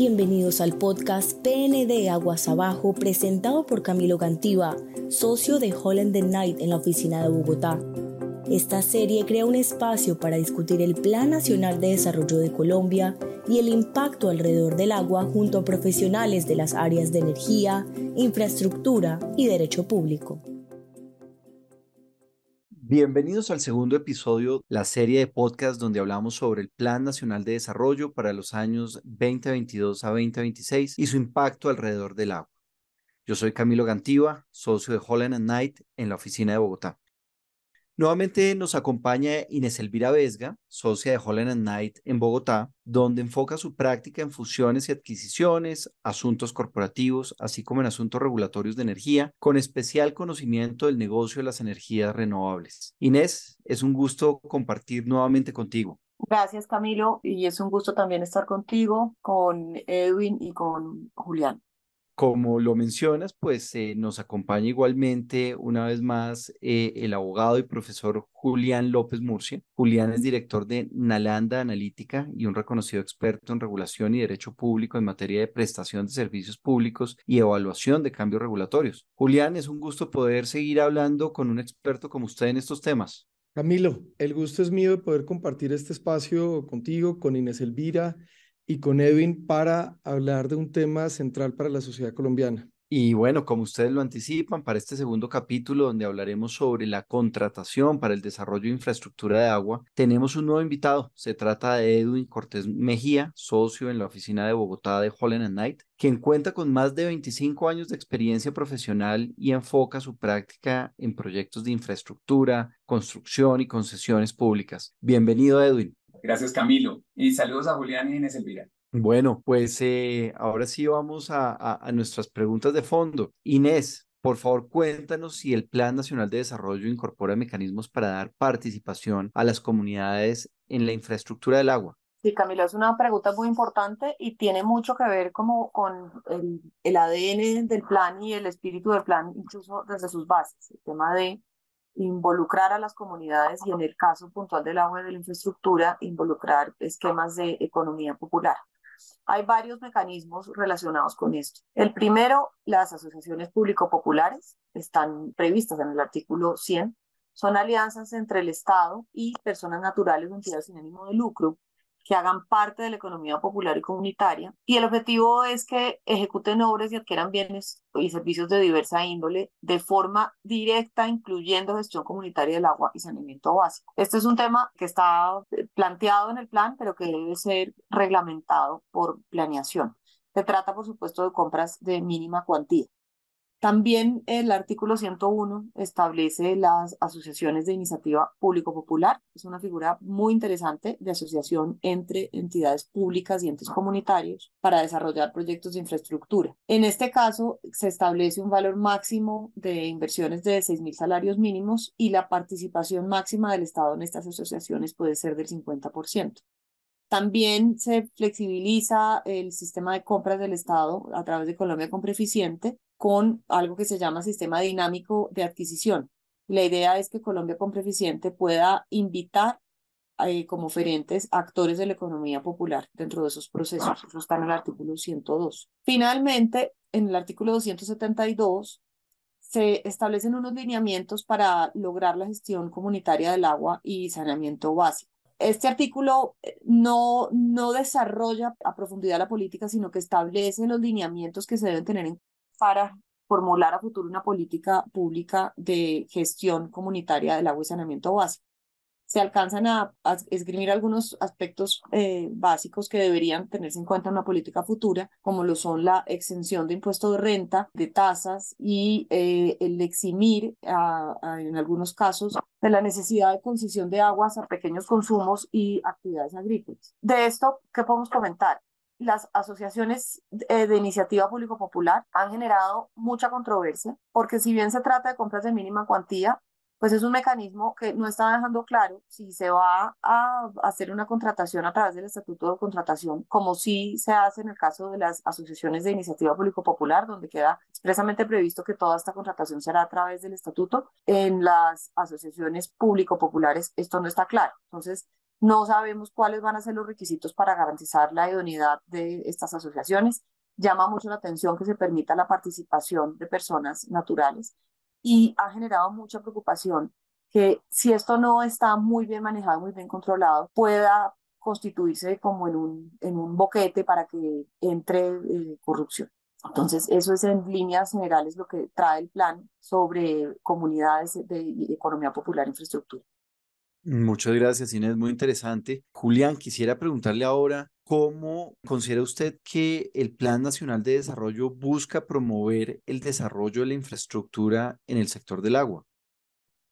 Bienvenidos al podcast PND Aguas Abajo presentado por Camilo Gantiva, socio de Holland the Night en la oficina de Bogotá. Esta serie crea un espacio para discutir el Plan Nacional de Desarrollo de Colombia y el impacto alrededor del agua junto a profesionales de las áreas de energía, infraestructura y derecho público. Bienvenidos al segundo episodio, la serie de podcast donde hablamos sobre el Plan Nacional de Desarrollo para los años 2022 a 2026 y su impacto alrededor del agua. Yo soy Camilo Gantiva, socio de Holland Knight en la oficina de Bogotá. Nuevamente nos acompaña Inés Elvira Vesga, socia de Holland Knight en Bogotá, donde enfoca su práctica en fusiones y adquisiciones, asuntos corporativos, así como en asuntos regulatorios de energía, con especial conocimiento del negocio de las energías renovables. Inés, es un gusto compartir nuevamente contigo. Gracias, Camilo, y es un gusto también estar contigo, con Edwin y con Julián. Como lo mencionas, pues eh, nos acompaña igualmente una vez más eh, el abogado y profesor Julián López Murcia. Julián es director de Nalanda Analítica y un reconocido experto en regulación y derecho público en materia de prestación de servicios públicos y evaluación de cambios regulatorios. Julián, es un gusto poder seguir hablando con un experto como usted en estos temas. Camilo, el gusto es mío de poder compartir este espacio contigo, con Inés Elvira y con Edwin para hablar de un tema central para la sociedad colombiana. Y bueno, como ustedes lo anticipan, para este segundo capítulo donde hablaremos sobre la contratación para el desarrollo de infraestructura de agua, tenemos un nuevo invitado. Se trata de Edwin Cortés Mejía, socio en la oficina de Bogotá de Holland Knight, quien cuenta con más de 25 años de experiencia profesional y enfoca su práctica en proyectos de infraestructura, construcción y concesiones públicas. Bienvenido, Edwin. Gracias, Camilo. Y saludos a Julián y Inés Elvira. Bueno, pues eh, ahora sí vamos a, a, nuestras preguntas de fondo. Inés, por favor, cuéntanos si el Plan Nacional de Desarrollo incorpora mecanismos para dar participación a las comunidades en la infraestructura del agua. Sí, Camilo, es una pregunta muy importante y tiene mucho que ver como con el, el ADN del plan y el espíritu del plan, incluso desde sus bases. El tema de involucrar a las comunidades y en el caso puntual del agua y de la infraestructura, involucrar esquemas de economía popular. Hay varios mecanismos relacionados con esto. El primero, las asociaciones público-populares están previstas en el artículo 100. Son alianzas entre el Estado y personas naturales o entidades sin ánimo de lucro que hagan parte de la economía popular y comunitaria. Y el objetivo es que ejecuten obras y adquieran bienes y servicios de diversa índole de forma directa, incluyendo gestión comunitaria del agua y saneamiento básico. Este es un tema que está planteado en el plan, pero que debe ser reglamentado por planeación. Se trata, por supuesto, de compras de mínima cuantía. También el artículo 101 establece las asociaciones de iniciativa público-popular. Es una figura muy interesante de asociación entre entidades públicas y entes comunitarios para desarrollar proyectos de infraestructura. En este caso, se establece un valor máximo de inversiones de 6.000 salarios mínimos y la participación máxima del Estado en estas asociaciones puede ser del 50%. También se flexibiliza el sistema de compras del Estado a través de Colombia Compra Eficiente con algo que se llama sistema dinámico de adquisición. La idea es que Colombia Compra Eficiente pueda invitar eh, como oferentes actores de la economía popular dentro de esos procesos. Eso está en el artículo 102. Finalmente, en el artículo 272 se establecen unos lineamientos para lograr la gestión comunitaria del agua y saneamiento básico. Este artículo eh, no, no desarrolla a profundidad la política, sino que establece los lineamientos que se deben tener en, para formular a futuro una política pública de gestión comunitaria del agua y saneamiento básico se alcanzan a, esgrimir algunos aspectos eh, básicos que deberían tenerse en cuenta en una política futura, como lo son la exención de impuesto de renta, de tasas y eh, el eximir en algunos casos de la necesidad de concesión de aguas a pequeños consumos y actividades agrícolas. De esto, ¿qué podemos comentar? Las asociaciones eh, de iniciativa público-popular han generado mucha controversia, porque si bien se trata de compras de mínima cuantía, pues es un mecanismo que no está dejando claro si se va a hacer una contratación a través del estatuto de contratación, como sí se hace en el caso de las asociaciones de iniciativa público-popular, donde queda expresamente previsto que toda esta contratación será a través del estatuto. En las asociaciones público-populares esto no está claro. Entonces, No sabemos cuáles van a ser los requisitos para garantizar la idoneidad de estas asociaciones. Llama mucho la atención que se permita la participación de personas naturales y ha generado mucha preocupación que si esto no está muy bien manejado, muy bien controlado, pueda constituirse como en un, en un boquete para que entre eh, corrupción. Entonces, eso es en líneas generales lo que trae el plan sobre comunidades de economía popular e infraestructura. Muchas gracias, Inés, muy interesante. Julián, quisiera preguntarle ahora, ¿cómo considera usted que el Plan Nacional de Desarrollo busca promover el desarrollo de la infraestructura en el sector del agua?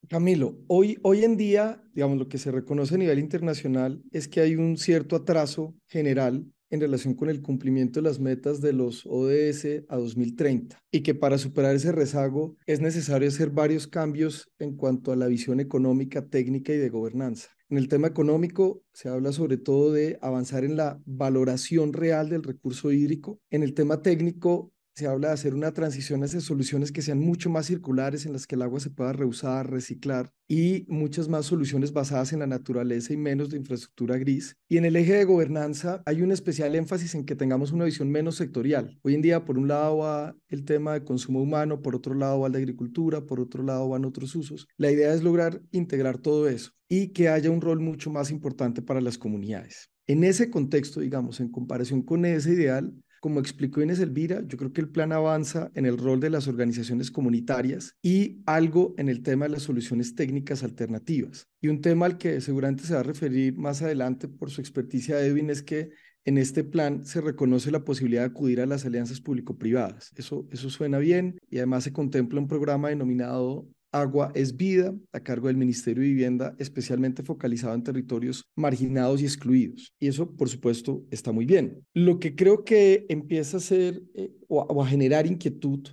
Camilo, hoy, hoy en día, digamos, lo que se reconoce a nivel internacional es que hay un cierto atraso general en relación con el cumplimiento de las metas de los ODS a 2030 y que para superar ese rezago es necesario hacer varios cambios en cuanto a la visión económica, técnica y de gobernanza. En el tema económico se habla sobre todo de avanzar en la valoración real del recurso hídrico. En el tema técnico se habla de hacer una transición hacia soluciones que sean mucho más circulares, en las que el agua se pueda reusar, reciclar y muchas más soluciones basadas en la naturaleza y menos de infraestructura gris. Y en el eje de gobernanza hay un especial énfasis en que tengamos una visión menos sectorial. Hoy en día, por un lado va el tema de consumo humano, por otro lado va de agricultura, por otro lado van otros usos. La idea es lograr integrar todo eso y que haya un rol mucho más importante para las comunidades. En ese contexto, digamos, en comparación con ese ideal, como explicó Inés Elvira, yo creo que el plan avanza en el rol de las organizaciones comunitarias y algo en el tema de las soluciones técnicas alternativas. Y un tema al que seguramente se va a referir más adelante por su experticia Edwin es que en este plan se reconoce la posibilidad de acudir a las alianzas público-privadas. Eso, eso suena bien y además se contempla un programa denominado Agua es Vida, a cargo del Ministerio de Vivienda, especialmente focalizado en territorios marginados y excluidos. Y eso, por supuesto, está muy bien. Lo que creo que empieza a hacer eh, o, a, generar inquietud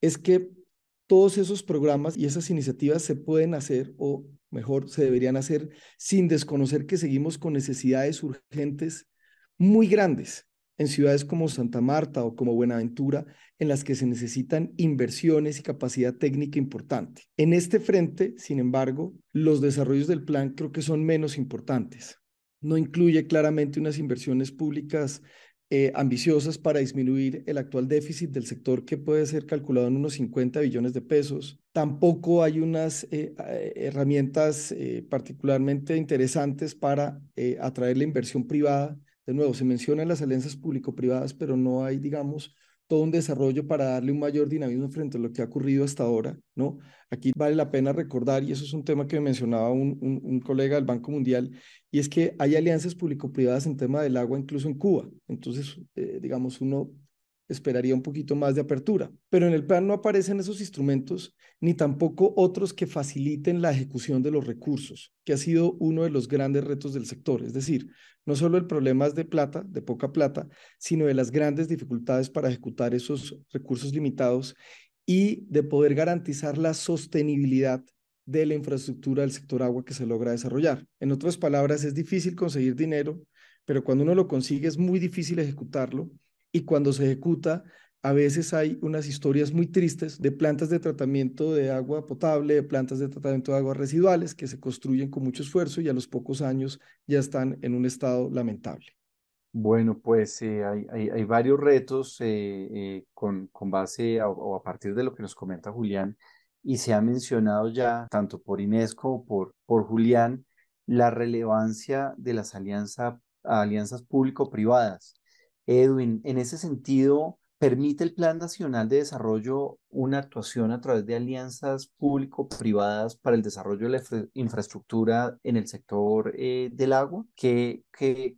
es que todos esos programas y esas iniciativas se pueden hacer, o mejor, se deberían hacer, sin desconocer que seguimos con necesidades urgentes muy grandes en ciudades como Santa Marta o como Buenaventura, en las que se necesitan inversiones y capacidad técnica importante. En este frente, sin embargo, los desarrollos del plan creo que son menos importantes. No incluye claramente unas inversiones públicas eh, ambiciosas para disminuir el actual déficit del sector que puede ser calculado en unos 50 billones de pesos. Tampoco hay unas eh, eh, herramientas particularmente interesantes para atraer la inversión privada de nuevo, se mencionan las alianzas público-privadas, pero no hay, digamos, todo un desarrollo para darle un mayor dinamismo frente a lo que ha ocurrido hasta ahora, ¿no? Aquí vale la pena recordar, y eso es un tema que mencionaba un, un, colega del Banco Mundial, y es que hay alianzas público-privadas en tema del agua incluso en Cuba. Entonces, eh, digamos, uno esperaría un poquito más de apertura. Pero en el plan no aparecen esos instrumentos ni tampoco otros que faciliten la ejecución de los recursos, que ha sido uno de los grandes retos del sector. Es decir, no solo el problema es de plata, de poca plata, sino de las grandes dificultades para ejecutar esos recursos limitados y de poder garantizar la sostenibilidad de la infraestructura del sector agua que se logra desarrollar. En otras palabras, es difícil conseguir dinero, pero cuando uno lo consigue es muy difícil ejecutarlo y cuando se ejecuta, a veces hay unas historias muy tristes de plantas de tratamiento de agua potable, de plantas de tratamiento de aguas residuales que se construyen con mucho esfuerzo y a los pocos años ya están en un estado lamentable. Bueno, pues eh, hay, hay, varios retos eh, eh, con, con base o a partir de lo que nos comenta Julián y se ha mencionado ya tanto por Inés como por, por Julián la relevancia de las alianza, alianzas público-privadas Edwin, en ese sentido, ¿permite el Plan Nacional de Desarrollo una actuación a través de alianzas público-privadas para el desarrollo de la infraestructura en el sector eh, del agua? ¿Qué,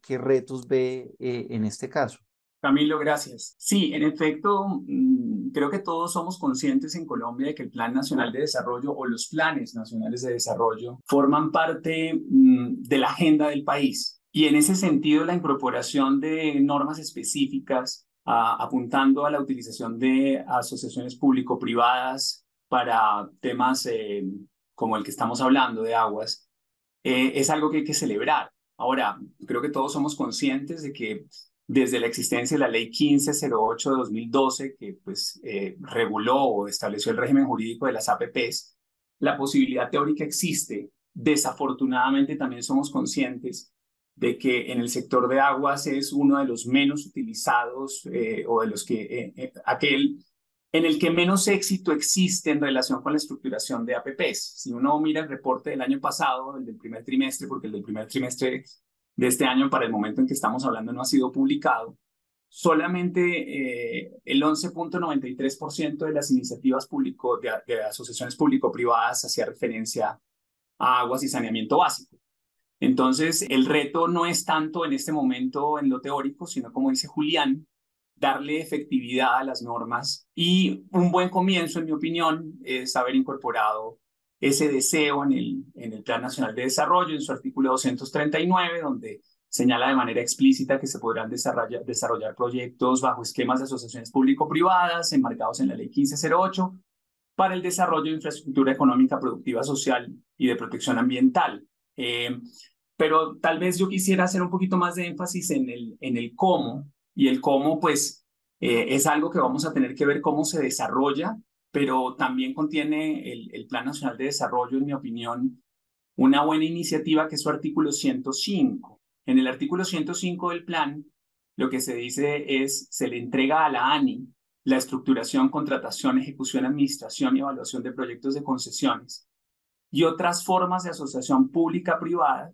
retos ve eh, en este caso? Camilo, gracias. Sí, en efecto, mm, creo que todos somos conscientes en Colombia de que el Plan Nacional de Desarrollo o los planes nacionales de desarrollo forman parte mm, de la agenda del país. Y en ese sentido, la incorporación de normas específicas apuntando a la utilización de asociaciones público-privadas para temas eh, como el que estamos hablando de aguas, eh, es algo que hay que celebrar. Ahora, creo que todos somos conscientes de que desde la existencia de la Ley 1508 de 2012, que pues, eh, reguló o estableció el régimen jurídico de las APPs, la posibilidad teórica existe. Desafortunadamente también somos conscientes de que en el sector de aguas es uno de los menos utilizados eh, o de los que eh, eh, aquel en el que menos éxito existe en relación con la estructuración de APPs. Si uno mira el reporte del año pasado, el del primer trimestre, porque el del primer trimestre de este año para el momento en que estamos hablando no ha sido publicado, solamente el 11.93% de las iniciativas público, de, de asociaciones público-privadas hacía referencia a aguas y saneamiento básico. Entonces, el reto no es tanto en este momento en lo teórico, sino como dice Julián, darle efectividad a las normas y un buen comienzo, en mi opinión, es haber incorporado ese deseo en el, en el Plan Nacional de Desarrollo, en su artículo 239, donde señala de manera explícita que se podrán desarrollar, desarrollar proyectos bajo esquemas de asociaciones público-privadas enmarcados en la Ley 1508 para el desarrollo de infraestructura económica, productiva, social y de protección ambiental. Eh, pero tal vez yo quisiera hacer un poquito más de énfasis en el, en el cómo, y el cómo pues eh, es algo que vamos a tener que ver cómo se desarrolla, pero también contiene el, el Plan Nacional de Desarrollo, en mi opinión, una buena iniciativa que es su artículo 105. En el artículo 105 del plan, lo que se dice es, se le entrega a la ANI la estructuración, contratación, ejecución, administración y evaluación de proyectos de concesiones y otras formas de asociación pública-privada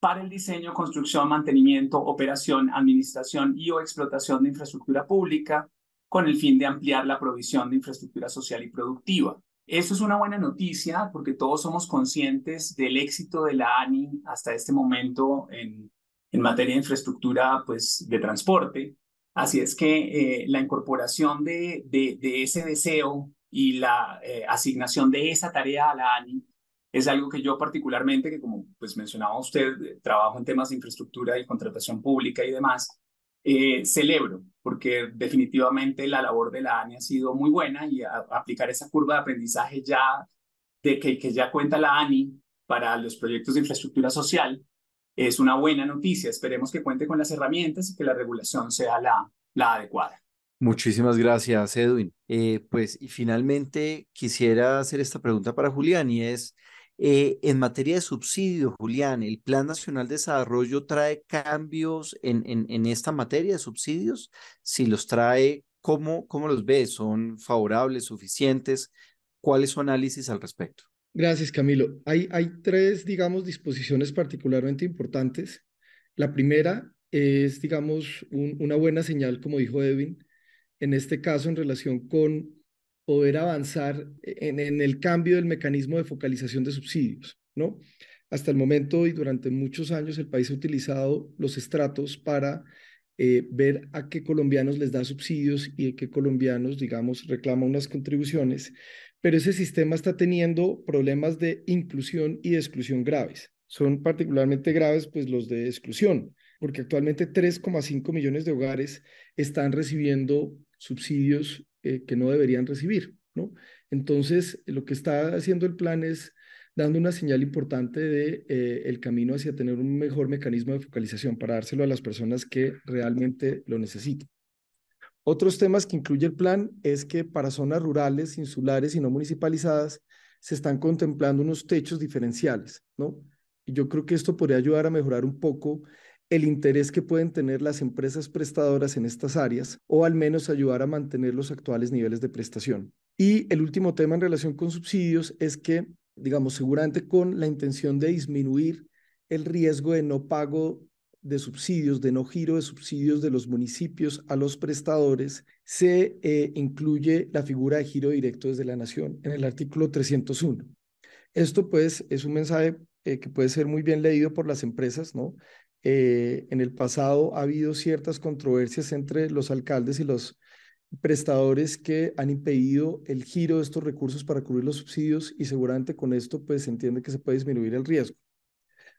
para el diseño, construcción, mantenimiento, operación, administración y o explotación de infraestructura pública con el fin de ampliar la provisión de infraestructura social y productiva. Eso es una buena noticia porque todos somos conscientes del éxito de la ANI hasta este momento en, en materia de infraestructura pues, de transporte. Así es que eh, la incorporación de, de, de, ese deseo y la eh, asignación de esa tarea a la ANI es algo que yo particularmente, que como pues mencionaba usted, eh, trabajo en temas de infraestructura y contratación pública y demás, eh, celebro, porque definitivamente la labor de la ANI ha sido muy buena y aplicar esa curva de aprendizaje ya de que, que ya cuenta la ANI para los proyectos de infraestructura social es una buena noticia. Esperemos que cuente con las herramientas y que la regulación sea la, la adecuada. Muchísimas gracias, Edwin. Eh, pues y finalmente quisiera hacer esta pregunta para Julián y es, eh, en materia de subsidios, Julián, ¿el Plan Nacional de Desarrollo trae cambios en, esta materia de subsidios? Si los trae, ¿cómo, ¿cómo los ves? ¿Son favorables, suficientes? ¿Cuál es su análisis al respecto? Gracias, Camilo. Hay, tres, digamos, disposiciones particularmente importantes. La primera es, digamos, un, una buena señal, como dijo Edwin, en este caso en relación con poder avanzar en, en, el cambio del mecanismo de focalización de subsidios, ¿no? Hasta el momento y durante muchos años el país ha utilizado los estratos para eh, ver a qué colombianos les da subsidios y a qué colombianos, digamos, reclama unas contribuciones, pero ese sistema está teniendo problemas de inclusión y de exclusión graves. Son particularmente graves, pues, los de exclusión, porque actualmente 3,5 millones de hogares están recibiendo subsidios eh, que no deberían recibir, ¿no? Entonces, lo que está haciendo el plan es dando una señal importante de eh, el camino hacia tener un mejor mecanismo de focalización para dárselo a las personas que realmente lo necesitan. Otros temas que incluye el plan es que para zonas rurales, insulares y no municipalizadas se están contemplando unos techos diferenciales, ¿no? Y yo creo que esto podría ayudar a mejorar un poco el interés que pueden tener las empresas prestadoras en estas áreas o al menos ayudar a mantener los actuales niveles de prestación. Y el último tema en relación con subsidios es que, digamos, seguramente con la intención de disminuir el riesgo de no pago de subsidios, de no giro de subsidios de los municipios a los prestadores, se eh, incluye la figura de giro directo desde la nación en el artículo 301. Esto pues es un mensaje eh, que puede ser muy bien leído por las empresas, ¿no? Eh, en el pasado ha habido ciertas controversias entre los alcaldes y los prestadores que han impedido el giro de estos recursos para cubrir los subsidios y seguramente con esto pues se entiende que se puede disminuir el riesgo.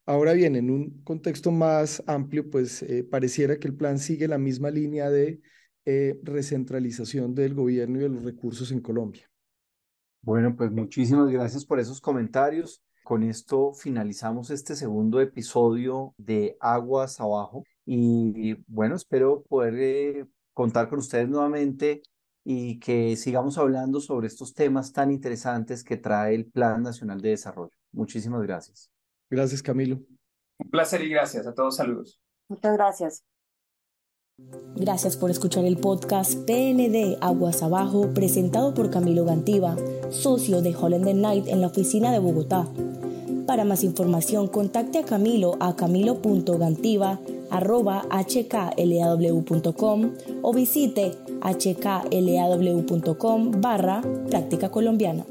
Ahora bien, en un contexto más amplio, pues eh, pareciera que el plan sigue la misma línea de eh, recentralización del gobierno y de los recursos en Colombia. Bueno, pues muchísimas gracias por esos comentarios. Con esto finalizamos este segundo episodio de Aguas Abajo y bueno, espero poder eh, contar con ustedes nuevamente y que sigamos hablando sobre estos temas tan interesantes que trae el Plan Nacional de Desarrollo. Muchísimas gracias. Gracias, Camilo. Un placer y gracias. A todos saludos. Muchas gracias. Gracias por escuchar el podcast PND Aguas Abajo presentado por Camilo Gantiva, socio de Holland Night en la oficina de Bogotá. Para más información, contacte a Camilo a camilo.gantiva.hklaw.com o visite hklaw.com barra práctica colombiana.